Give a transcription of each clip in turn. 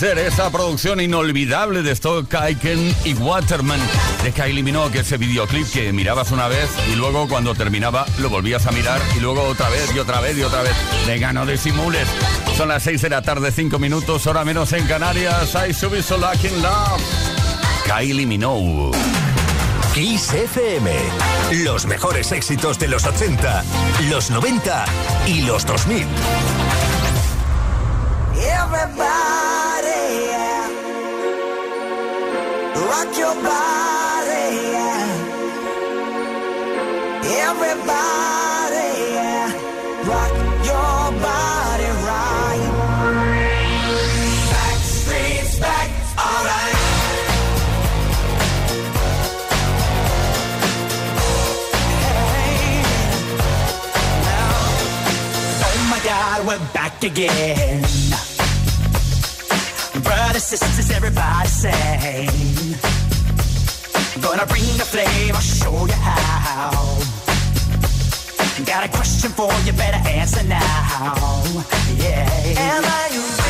Kisser, esa producción inolvidable de Stock Aiken y Waterman de Kylie Minogue, ese videoclip que mirabas una vez y luego cuando terminaba lo volvías a mirar y luego otra vez y otra vez y otra vez. Venga, no disimules. Son las 6 de la tarde, 5 minutos, hora menos en Canarias. I subí so lucky in love. Kylie Minogue. Kiss FM. Los mejores éxitos de los 80, los 90 y los 2000. Everybody, Rock your body, yeah. Everybody, yeah. Rock your body right. Back streets back, alright. Hey, now, oh my God, we're back again. Brothers, sisters, everybody sing. Gonna bring the flame, I'll show you how. Got a question for you, better answer now. Yeah. Am I original?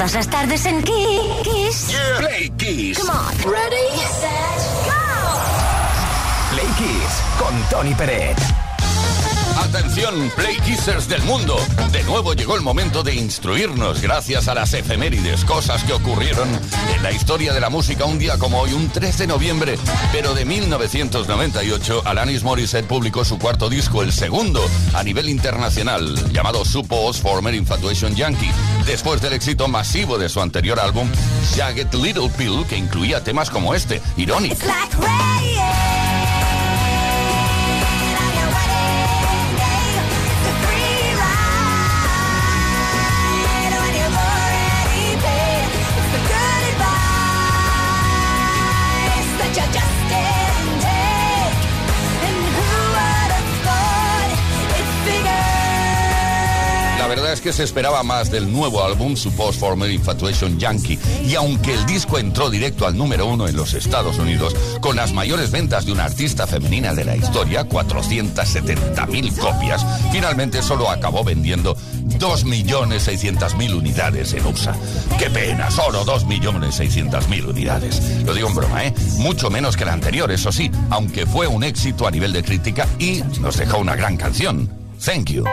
Todas las tardes en Kiss. Play Kiss. Come on. Ready, set, go. Play Kiss con Tony Peret. Atención, Play Kissers del mundo. De nuevo llegó el momento de instruirnos gracias a las efemérides, cosas que ocurrieron en la historia de la música un día como hoy, un 3 de noviembre, pero de 1998, Alanis Morissette publicó su cuarto disco, el segundo a nivel internacional, llamado Suppose Former Infatuation Yankee, después del éxito masivo de su anterior álbum, Jagged Little Pill, que incluía temas como este, Ironic. es que se esperaba más del nuevo álbum, su post-former Infatuation Yankee. Y aunque el disco entró directo al número uno en los Estados Unidos, con las mayores ventas de una artista femenina de la historia, 470.000 copias, finalmente solo acabó vendiendo 2.600.000 unidades en USA. ¡Qué pena! Solo 2.600.000 unidades. Lo digo en broma, ¿eh? Mucho menos que la anterior, eso sí, aunque fue un éxito a nivel de crítica y nos dejó una gran canción. Thank you.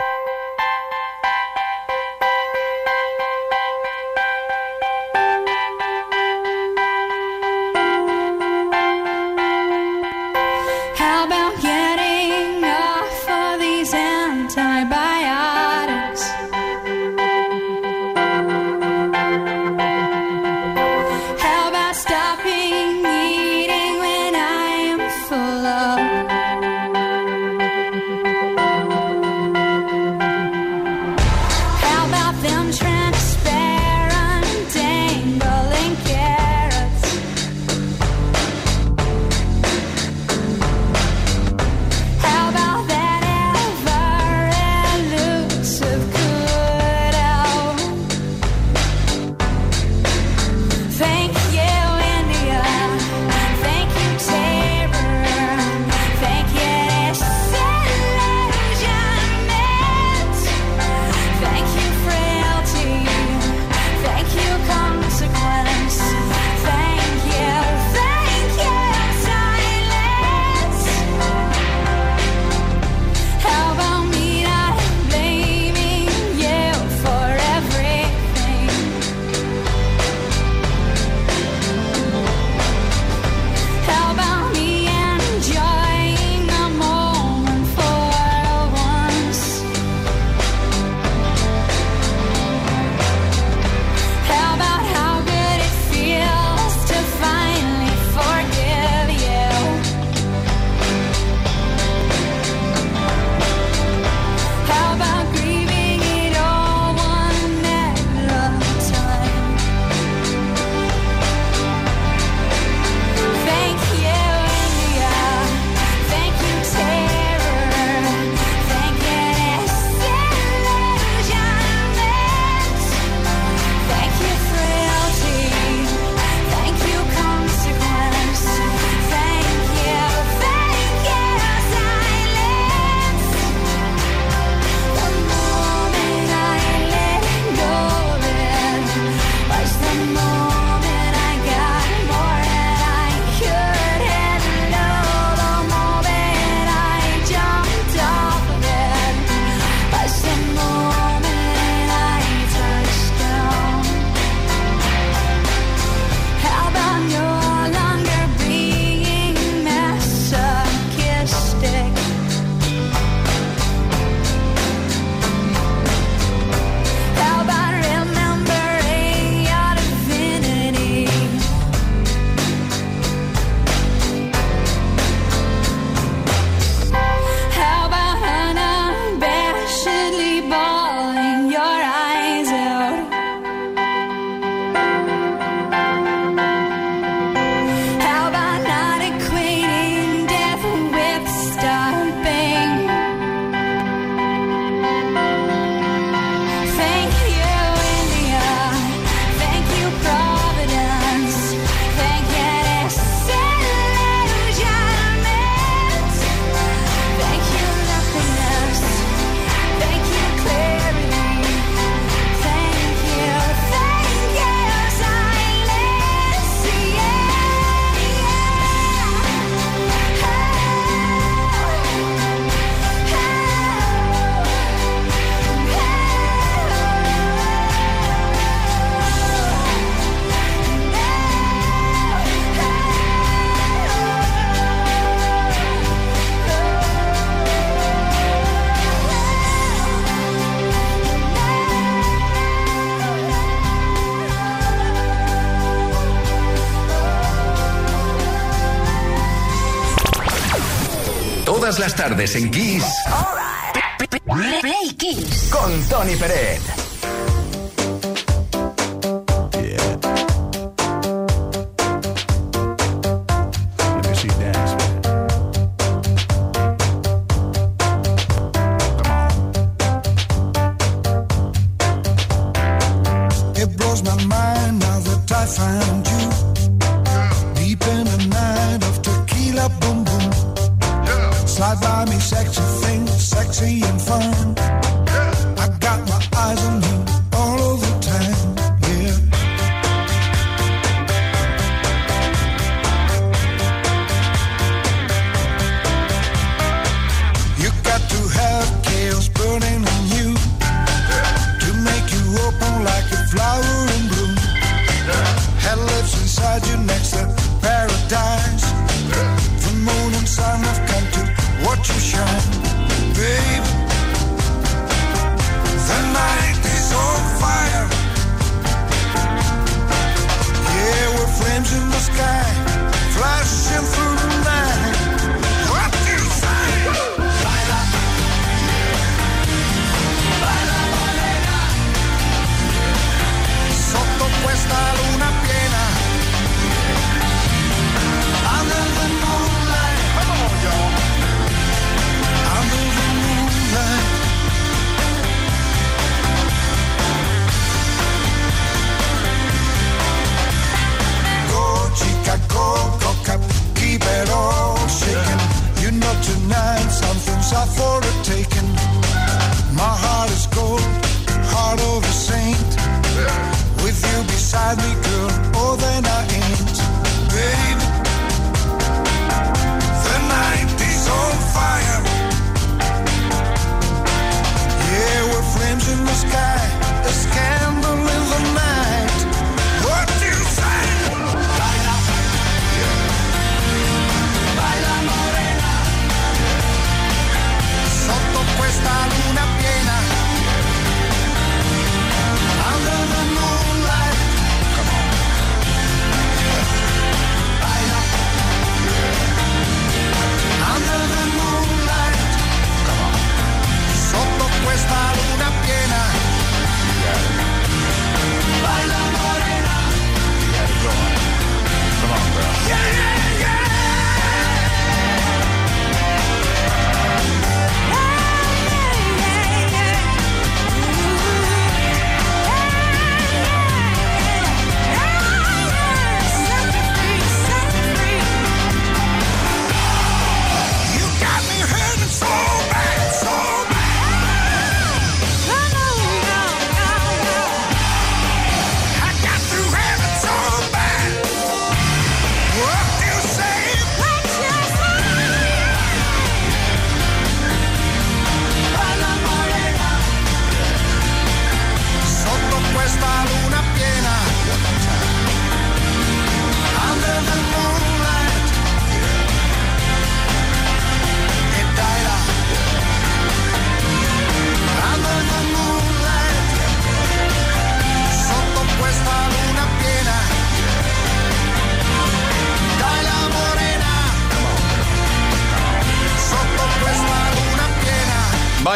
tardes.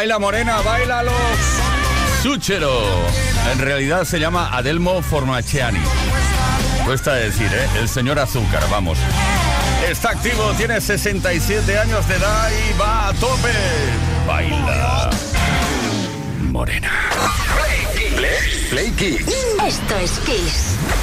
Baila Morena, baila los Súchero. En realidad se llama Adelmo Formaciani. Cuesta decir, ¿eh? El señor Azúcar, vamos. Está activo, tiene 67 años de edad y va a tope. Baila. Morena. Play Kiss. Play Kiss. Esto es Kiss.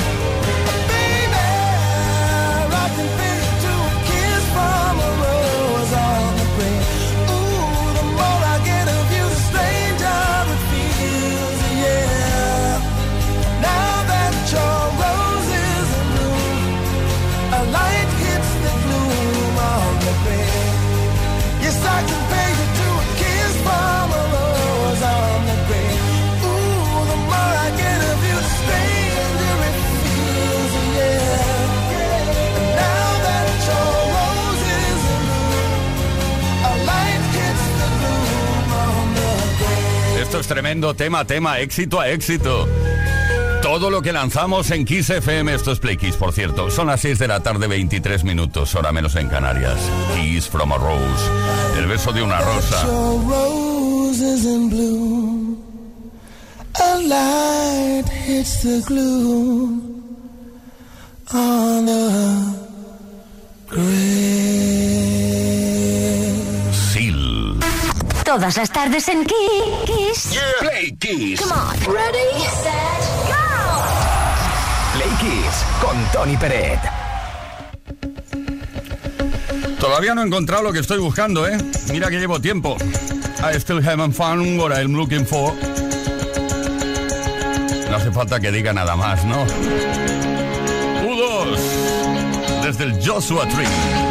Esto es tremendo, tema, tema, éxito a éxito. Todo lo que lanzamos en Kiss FM, esto es Play Kiss, por cierto. Son las 6 de la tarde, 23 minutos, hora menos en Canarias. Kiss from a Rose. El beso de una rosa. A the. Todas las tardes en Kiss. Play Kiss. Come on. Ready, set, go. Play Kiss con Tony Peret. Todavía no he encontrado lo que estoy buscando, ¿eh? Mira que llevo tiempo. I still haven't found what I'm looking for. No hace falta que diga nada más, ¿no? U2. Desde el Joshua Tree.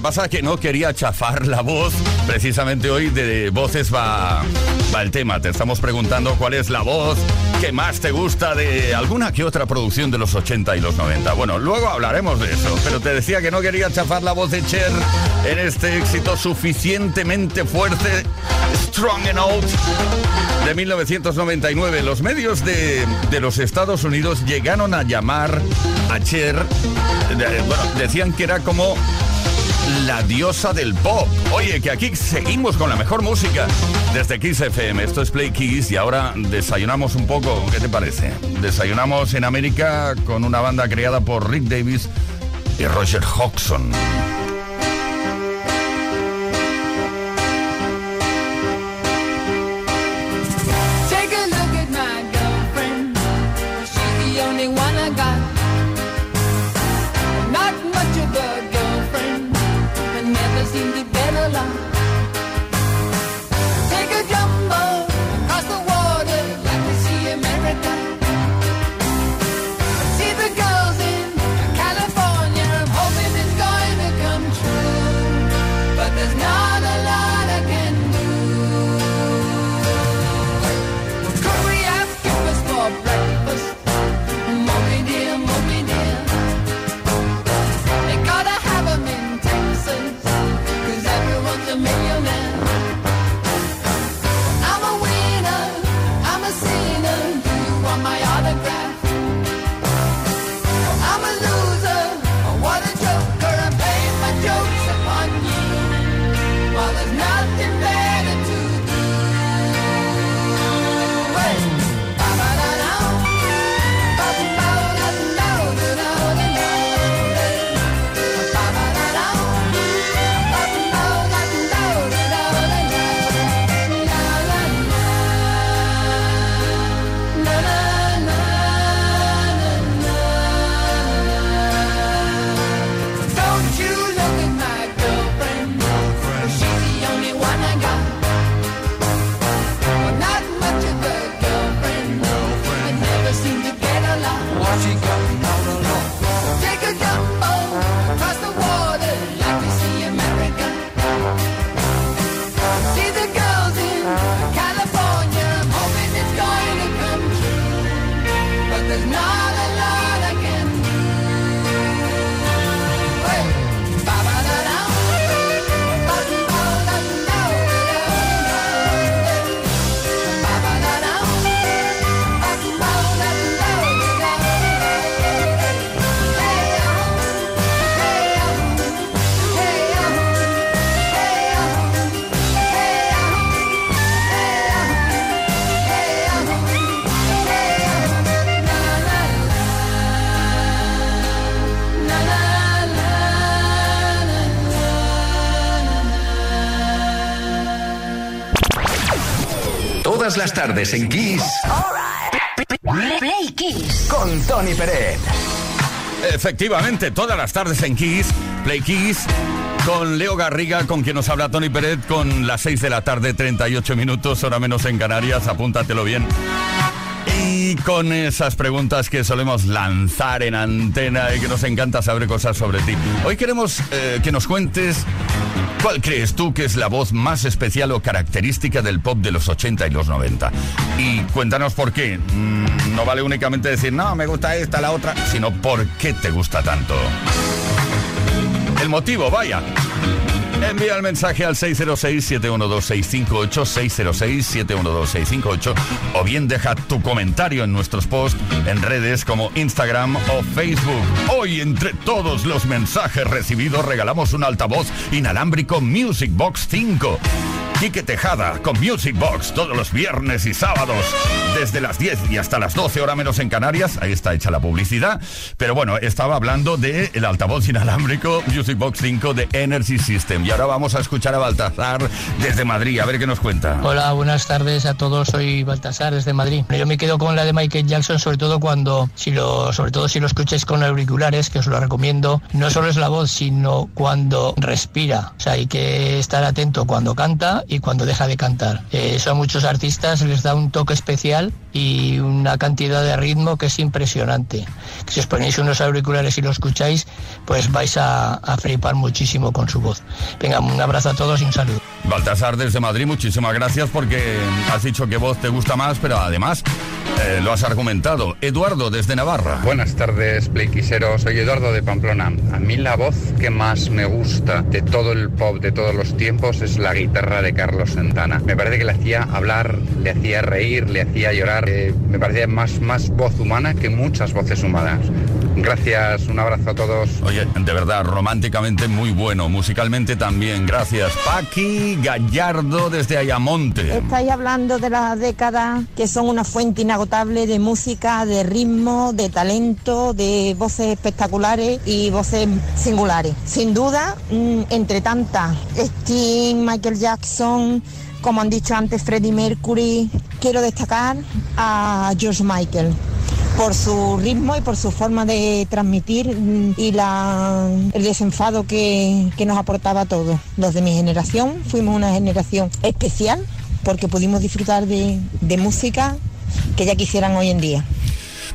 pasa que no quería chafar la voz. Precisamente hoy de voces va, va el tema. Te estamos preguntando cuál es la voz que más te gusta de alguna que otra producción de los 80 y los 90. Bueno, luego hablaremos de eso, pero te decía que no quería chafar la voz de Cher en este éxito suficientemente fuerte, Strong Enough de 1999. Los medios de, de los Estados Unidos llegaron a llamar a Cher, bueno, decían que era como la diosa del pop. Oye, que aquí seguimos con la mejor música desde Kiss FM. Esto es Play Kiss y ahora desayunamos un poco. ¿Qué te parece? Desayunamos en América con una banda creada por Rick Davis y Roger Hodgson. Tardes en Kiss. Play Kiss. Con Tony Peret. Efectivamente, todas las tardes en Kiss, Play Kiss, con Leo Garriga, con quien nos habla Tony Peret, con las 6 de la tarde, 38 minutos, hora menos en Canarias, apúntatelo bien. Y con esas preguntas que solemos lanzar en antena y que nos encanta saber cosas sobre ti. Hoy queremos eh, que nos cuentes cuál crees tú que es la voz más especial o característica del pop de los 80 y los 90. Y cuéntanos por qué. Mm, no vale únicamente decir, no, me gusta esta, la otra, sino por qué te gusta tanto. El motivo, vaya. Envía el mensaje al 606-712-658, 606-712-658, o bien deja tu comentario en nuestros posts en redes como Instagram o Facebook. Hoy, entre todos los mensajes recibidos, regalamos un altavoz inalámbrico Music Box 5. Quique Tejada con Music Box todos los viernes y sábados desde las 10 y hasta las 12 horas menos en Canarias. Ahí está hecha la publicidad. Pero bueno, estaba hablando del el altavoz inalámbrico Music Box 5 de Energy System. Y ahora vamos a escuchar a Baltazar desde Madrid. A ver qué nos cuenta. Hola, buenas tardes a todos. Soy Baltasar desde Madrid. Yo me quedo con la de Michael Jackson, sobre todo cuando, si lo, sobre todo si lo escucháis con auriculares, que os lo recomiendo. No solo es la voz, sino cuando respira. O sea, hay que estar atento cuando canta y cuando deja de cantar. Eh, eso a muchos artistas les da un toque especial y una cantidad de ritmo que es impresionante. Si os ponéis unos auriculares y lo escucháis, pues vais a, a flipar muchísimo con su voz. Venga, un abrazo a todos y un saludo. Baltasar desde Madrid, muchísimas gracias porque has dicho que voz te gusta más, pero además eh, lo has argumentado. Eduardo desde Navarra. Buenas tardes, Playquiseros. Soy Eduardo de Pamplona. A mí la voz que más me gusta de todo el pop de todos los tiempos es la guitarra de Carlos Santana. Me parece que le hacía hablar, le hacía reír, le hacía llorar. Eh, me parecía más, más voz humana que muchas voces humanas. Gracias, un abrazo a todos. Oye, de verdad, románticamente muy bueno, musicalmente también. Gracias. Paqui Gallardo desde Ayamonte. Estáis hablando de las décadas que son una fuente inagotable de música, de ritmo, de talento, de voces espectaculares y voces singulares. Sin duda, mm, entre tantas, Sting, Michael Jackson, como han dicho antes, Freddie Mercury, quiero destacar a George Michael por su ritmo y por su forma de transmitir mm, y la, el desenfado que, que nos aportaba a todos. Los de mi generación fuimos una generación especial porque pudimos disfrutar de, de música que ya quisieran hoy en día.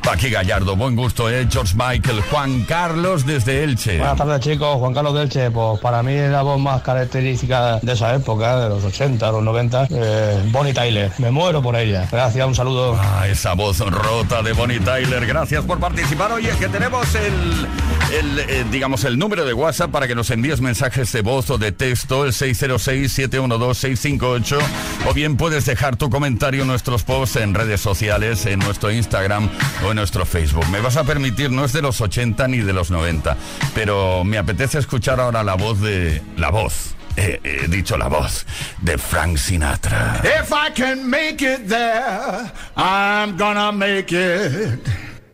Paqui Gallardo, buen gusto, ¿eh? George Michael, Juan Carlos desde Elche. Buenas tardes chicos, Juan Carlos Delche, pues para mí es la voz más característica de esa época, de los 80, los 90, eh, Bonnie Tyler, me muero por ella. Gracias, un saludo. Ah, esa voz rota de Bonnie Tyler. Gracias por participar. Oye, que tenemos el, el, eh, digamos, el número de WhatsApp para que nos envíes mensajes de voz o de texto, el 606-712-658. O bien puedes dejar tu comentario en nuestros posts en redes sociales, en nuestro Instagram o en nuestro Facebook. Me vas a permitir, no es de los 80 ni de los 90, pero me apetece escuchar ahora la voz de... La voz. eh, He dicho la voz de Frank Sinatra. If I can make it there, I'm gonna make it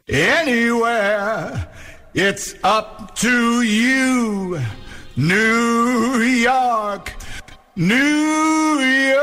anywhere. It's up to you, New York, New York.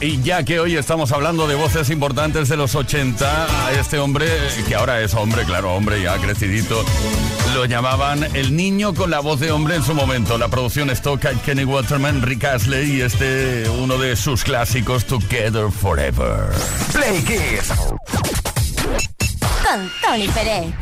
Y ya que hoy estamos hablando de voces importantes de los 80, este hombre, que ahora es hombre, claro, hombre ya crecidito, lo llamaban el niño con la voz de hombre en su momento. La producción es Kenny Waterman, Rick Astley y este, uno de sus clásicos, Together Forever. Play Kiss. Con Tony Pérez.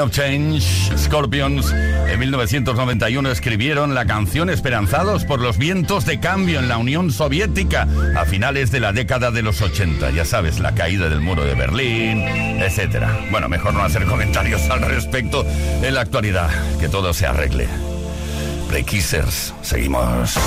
Of Change, Scorpions, en 1991 escribieron la canción Esperanzados por los vientos de cambio en la Unión Soviética a finales de la década de los 80. Ya sabes, la caída del muro de Berlín, etc. Bueno, mejor no hacer comentarios al respecto en la actualidad, que todo se arregle. Play Kissers, seguimos.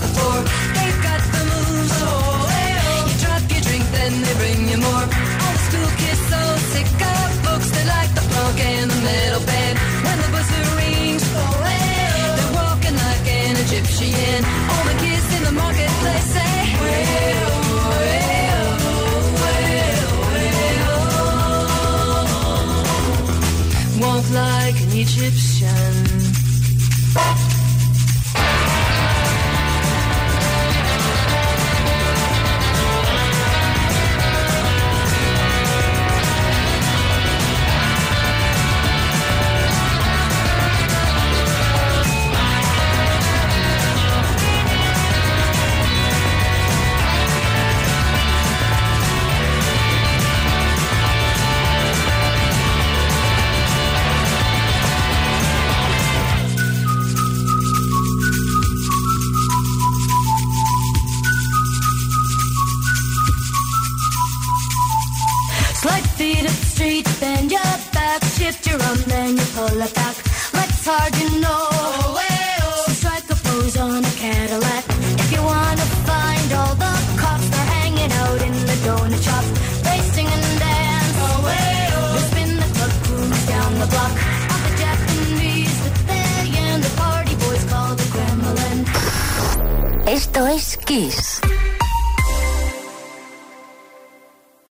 And they cross the floor. They've got the moves, oh, well. Oh. You drop your drink, then they bring you more. All the school kids so sick of books, they like the punk and the metal band. When the buzzer rings, oh, well. Oh. They're walking like an Egyptian. All the kids in the marketplace say, well, well, well, well. Walk like an Egyptian. lift your arms, then you pull it back. Let's hard to know.